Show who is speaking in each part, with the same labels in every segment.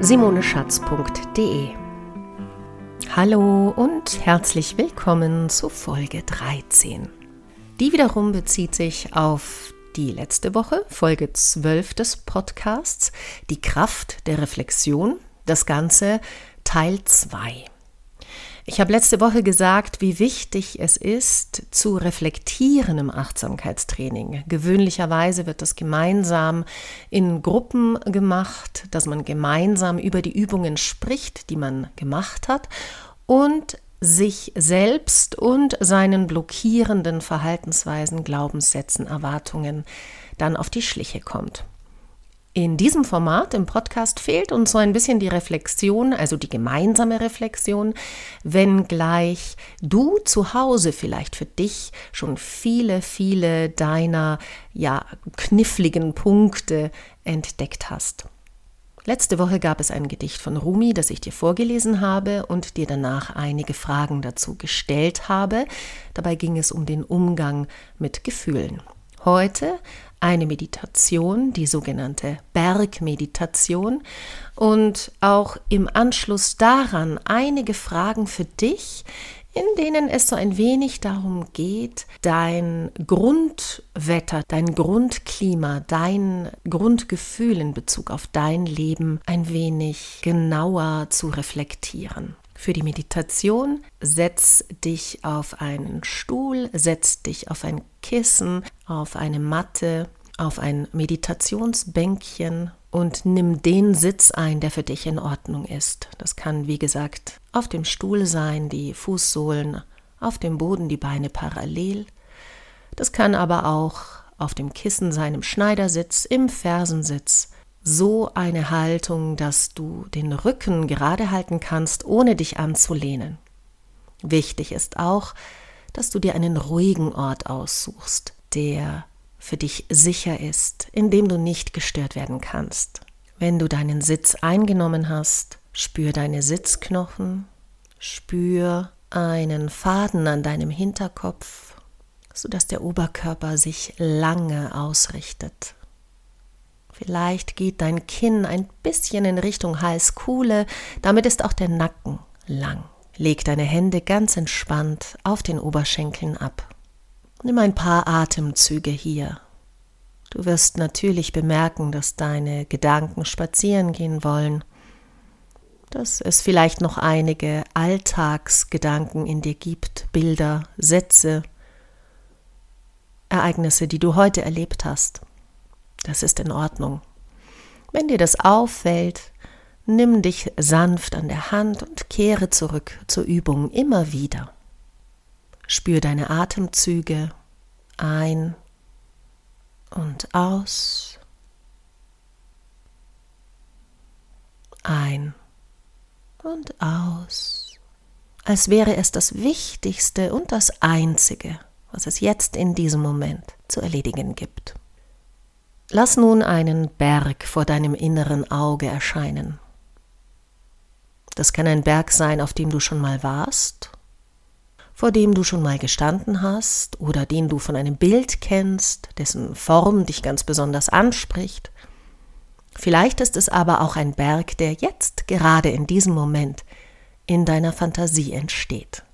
Speaker 1: www.simoneschatz.de. Hallo und herzlich willkommen zu Folge 13. Die wiederum bezieht sich auf die letzte Woche, Folge 12 des Podcasts, die Kraft der Reflexion, das Ganze Teil 2. Ich habe letzte Woche gesagt, wie wichtig es ist, zu reflektieren im Achtsamkeitstraining. Gewöhnlicherweise wird das gemeinsam in Gruppen gemacht, dass man gemeinsam über die Übungen spricht, die man gemacht hat und sich selbst und seinen blockierenden Verhaltensweisen, Glaubenssätzen, Erwartungen dann auf die Schliche kommt. In diesem Format, im Podcast, fehlt uns so ein bisschen die Reflexion, also die gemeinsame Reflexion, wenngleich du zu Hause vielleicht für dich schon viele, viele deiner ja, kniffligen Punkte entdeckt hast. Letzte Woche gab es ein Gedicht von Rumi, das ich dir vorgelesen habe und dir danach einige Fragen dazu gestellt habe. Dabei ging es um den Umgang mit Gefühlen. Heute eine Meditation, die sogenannte Bergmeditation und auch im Anschluss daran einige Fragen für dich, in denen es so ein wenig darum geht, dein Grundwetter, dein Grundklima, dein Grundgefühl in Bezug auf dein Leben ein wenig genauer zu reflektieren. Für die Meditation setz dich auf einen Stuhl, setz dich auf ein Kissen, auf eine Matte, auf ein Meditationsbänkchen und nimm den Sitz ein, der für dich in Ordnung ist. Das kann, wie gesagt, auf dem Stuhl sein, die Fußsohlen auf dem Boden, die Beine parallel. Das kann aber auch auf dem Kissen sein, im Schneidersitz, im Fersensitz so eine Haltung, dass du den Rücken gerade halten kannst, ohne dich anzulehnen. Wichtig ist auch, dass du dir einen ruhigen Ort aussuchst, der für dich sicher ist, in dem du nicht gestört werden kannst. Wenn du deinen Sitz eingenommen hast, spür deine Sitzknochen, spür einen Faden an deinem Hinterkopf, sodass der Oberkörper sich lange ausrichtet. Vielleicht geht dein Kinn ein bisschen in Richtung Halskuhle, damit ist auch der Nacken lang. Leg deine Hände ganz entspannt auf den Oberschenkeln ab. Nimm ein paar Atemzüge hier. Du wirst natürlich bemerken, dass deine Gedanken spazieren gehen wollen, dass es vielleicht noch einige Alltagsgedanken in dir gibt, Bilder, Sätze, Ereignisse, die du heute erlebt hast. Das ist in Ordnung. Wenn dir das auffällt, nimm dich sanft an der Hand und kehre zurück zur Übung immer wieder. Spür deine Atemzüge ein und aus. Ein und aus. Als wäre es das Wichtigste und das Einzige, was es jetzt in diesem Moment zu erledigen gibt. Lass nun einen Berg vor deinem inneren Auge erscheinen. Das kann ein Berg sein, auf dem du schon mal warst, vor dem du schon mal gestanden hast oder den du von einem Bild kennst, dessen Form dich ganz besonders anspricht. Vielleicht ist es aber auch ein Berg, der jetzt gerade in diesem Moment in deiner Fantasie entsteht.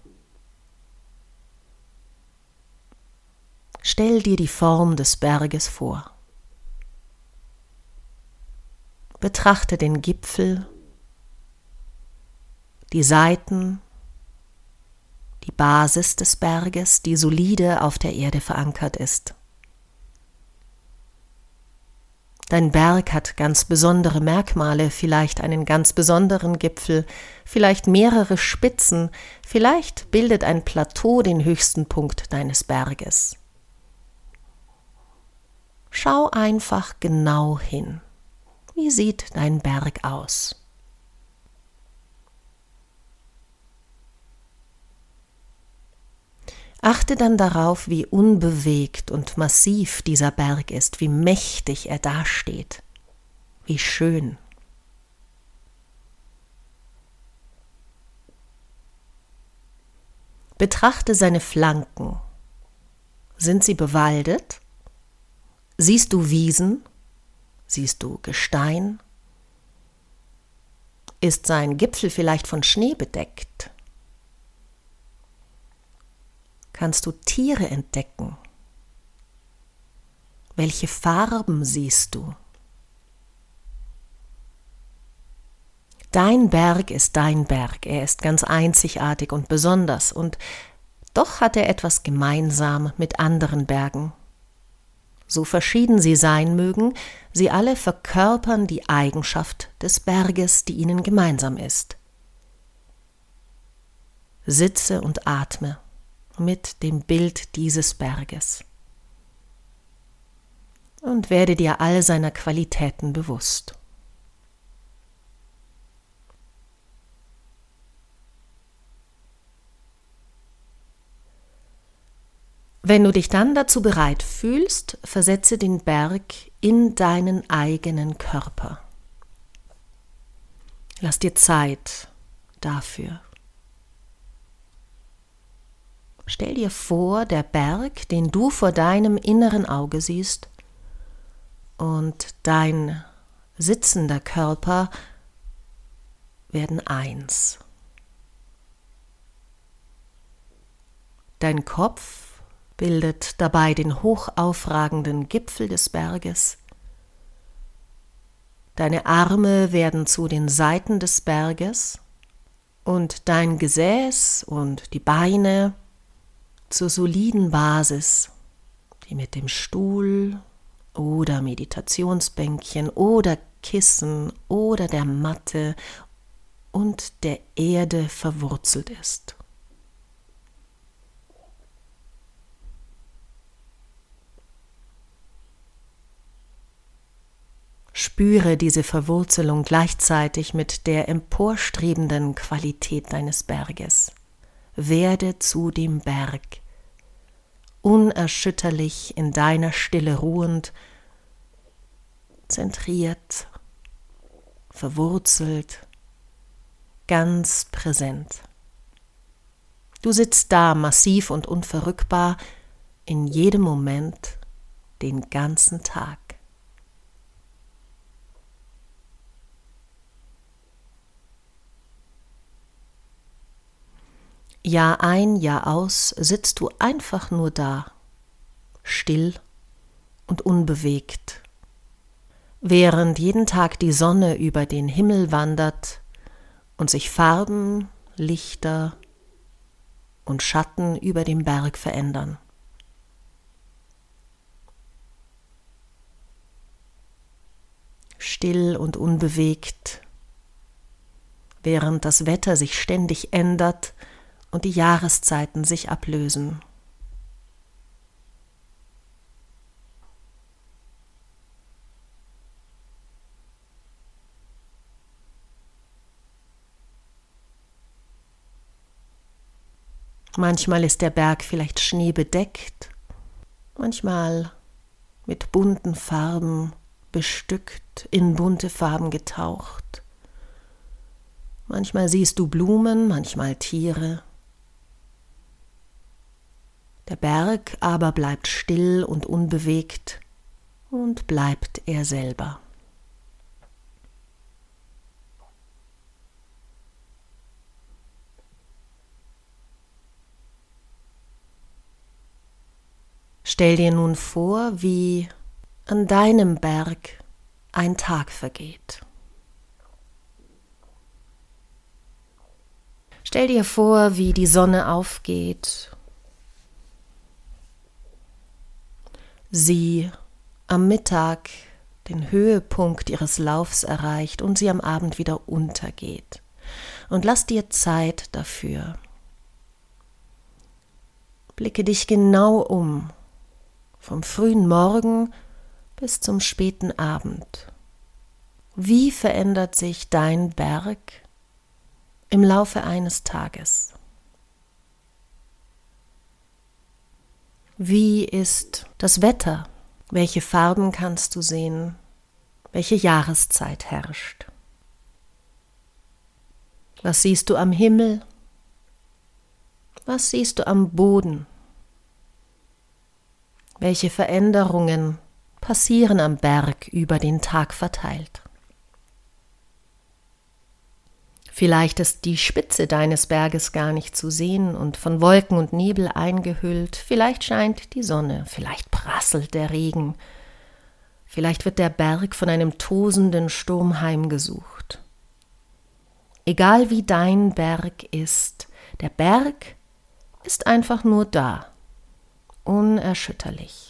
Speaker 1: Stell dir die Form des Berges vor. Betrachte den Gipfel, die Seiten, die Basis des Berges, die solide auf der Erde verankert ist. Dein Berg hat ganz besondere Merkmale, vielleicht einen ganz besonderen Gipfel, vielleicht mehrere Spitzen, vielleicht bildet ein Plateau den höchsten Punkt deines Berges. Schau einfach genau hin. Wie sieht dein Berg aus? Achte dann darauf, wie unbewegt und massiv dieser Berg ist, wie mächtig er dasteht, wie schön. Betrachte seine Flanken. Sind sie bewaldet? Siehst du Wiesen Siehst du Gestein? Ist sein Gipfel vielleicht von Schnee bedeckt? Kannst du Tiere entdecken? Welche Farben siehst du? Dein Berg ist dein Berg, er ist ganz einzigartig und besonders, und doch hat er etwas gemeinsam mit anderen Bergen. So verschieden sie sein mögen, sie alle verkörpern die Eigenschaft des Berges, die ihnen gemeinsam ist. Sitze und atme mit dem Bild dieses Berges und werde dir all seiner Qualitäten bewusst. Wenn du dich dann dazu bereit fühlst, versetze den Berg in deinen eigenen Körper. Lass dir Zeit dafür. Stell dir vor, der Berg, den du vor deinem inneren Auge siehst, und dein sitzender Körper werden eins. Dein Kopf bildet dabei den hochaufragenden Gipfel des Berges. Deine Arme werden zu den Seiten des Berges und dein Gesäß und die Beine zur soliden Basis, die mit dem Stuhl oder Meditationsbänkchen oder Kissen oder der Matte und der Erde verwurzelt ist. Spüre diese Verwurzelung gleichzeitig mit der emporstrebenden Qualität deines Berges. Werde zu dem Berg, unerschütterlich in deiner Stille ruhend, zentriert, verwurzelt, ganz präsent. Du sitzt da massiv und unverrückbar in jedem Moment, den ganzen Tag. Jahr ein, Jahr aus sitzt du einfach nur da, still und unbewegt, während jeden Tag die Sonne über den Himmel wandert und sich Farben, Lichter und Schatten über dem Berg verändern. Still und unbewegt, während das Wetter sich ständig ändert und die Jahreszeiten sich ablösen. Manchmal ist der Berg vielleicht schneebedeckt, manchmal mit bunten Farben bestückt, in bunte Farben getaucht. Manchmal siehst du Blumen, manchmal Tiere. Der Berg aber bleibt still und unbewegt und bleibt er selber. Stell dir nun vor, wie an deinem Berg ein Tag vergeht. Stell dir vor, wie die Sonne aufgeht sie am Mittag den Höhepunkt ihres Laufs erreicht und sie am Abend wieder untergeht. Und lass dir Zeit dafür. Blicke dich genau um, vom frühen Morgen bis zum späten Abend. Wie verändert sich dein Berg im Laufe eines Tages? Wie ist das Wetter? Welche Farben kannst du sehen? Welche Jahreszeit herrscht? Was siehst du am Himmel? Was siehst du am Boden? Welche Veränderungen passieren am Berg über den Tag verteilt? Vielleicht ist die Spitze deines Berges gar nicht zu sehen und von Wolken und Nebel eingehüllt, vielleicht scheint die Sonne, vielleicht prasselt der Regen, vielleicht wird der Berg von einem tosenden Sturm heimgesucht. Egal wie dein Berg ist, der Berg ist einfach nur da, unerschütterlich.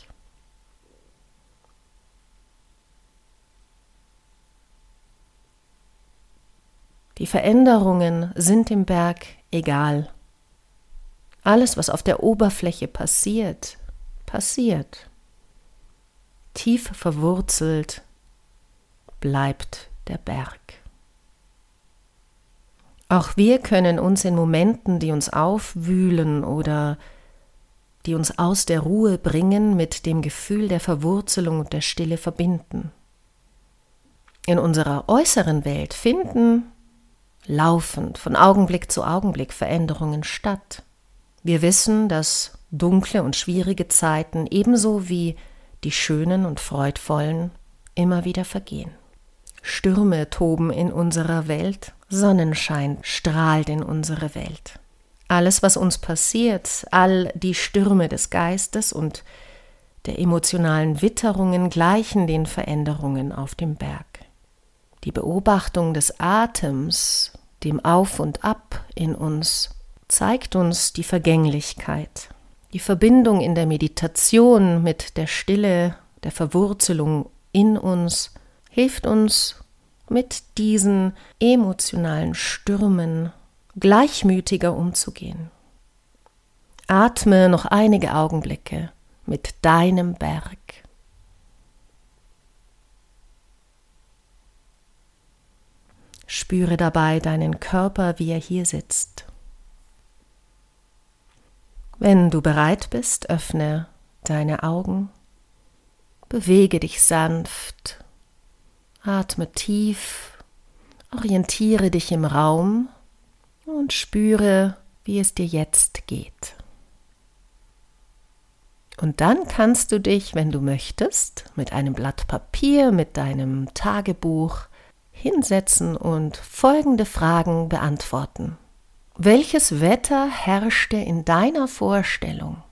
Speaker 1: Die Veränderungen sind im Berg egal. Alles, was auf der Oberfläche passiert, passiert. Tief verwurzelt bleibt der Berg. Auch wir können uns in Momenten, die uns aufwühlen oder die uns aus der Ruhe bringen, mit dem Gefühl der Verwurzelung und der Stille verbinden. In unserer äußeren Welt finden laufend, von Augenblick zu Augenblick Veränderungen statt. Wir wissen, dass dunkle und schwierige Zeiten ebenso wie die schönen und freudvollen immer wieder vergehen. Stürme toben in unserer Welt, Sonnenschein strahlt in unsere Welt. Alles, was uns passiert, all die Stürme des Geistes und der emotionalen Witterungen gleichen den Veränderungen auf dem Berg. Die Beobachtung des Atems, dem Auf und Ab in uns, zeigt uns die Vergänglichkeit, die Verbindung in der Meditation mit der Stille, der Verwurzelung in uns, hilft uns mit diesen emotionalen Stürmen gleichmütiger umzugehen. Atme noch einige Augenblicke mit deinem Berg. Spüre dabei deinen Körper, wie er hier sitzt. Wenn du bereit bist, öffne deine Augen, bewege dich sanft, atme tief, orientiere dich im Raum und spüre, wie es dir jetzt geht. Und dann kannst du dich, wenn du möchtest, mit einem Blatt Papier, mit deinem Tagebuch hinsetzen und folgende Fragen beantworten. Welches Wetter herrschte in deiner Vorstellung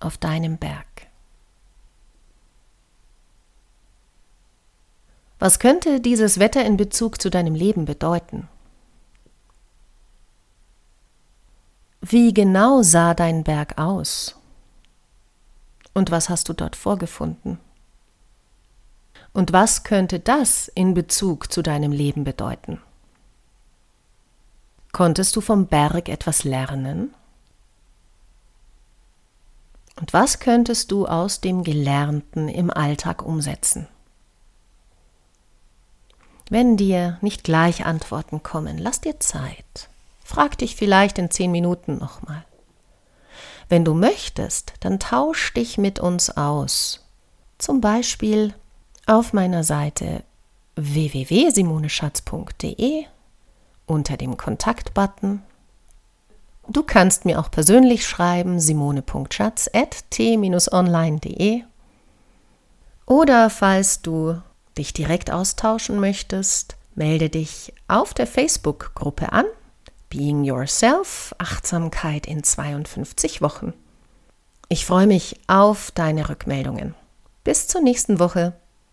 Speaker 1: auf deinem Berg? Was könnte dieses Wetter in Bezug zu deinem Leben bedeuten? Wie genau sah dein Berg aus? Und was hast du dort vorgefunden? Und was könnte das in Bezug zu deinem Leben bedeuten? Konntest du vom Berg etwas lernen? Und was könntest du aus dem Gelernten im Alltag umsetzen? Wenn dir nicht gleich Antworten kommen, lass dir Zeit. Frag dich vielleicht in zehn Minuten nochmal. Wenn du möchtest, dann tausch dich mit uns aus. Zum Beispiel auf meiner Seite www.simoneschatz.de unter dem Kontaktbutton. Du kannst mir auch persönlich schreiben simone.schatz.t-online.de oder falls du dich direkt austauschen möchtest, melde dich auf der Facebook-Gruppe an Being Yourself Achtsamkeit in 52 Wochen. Ich freue mich auf deine Rückmeldungen. Bis zur nächsten Woche.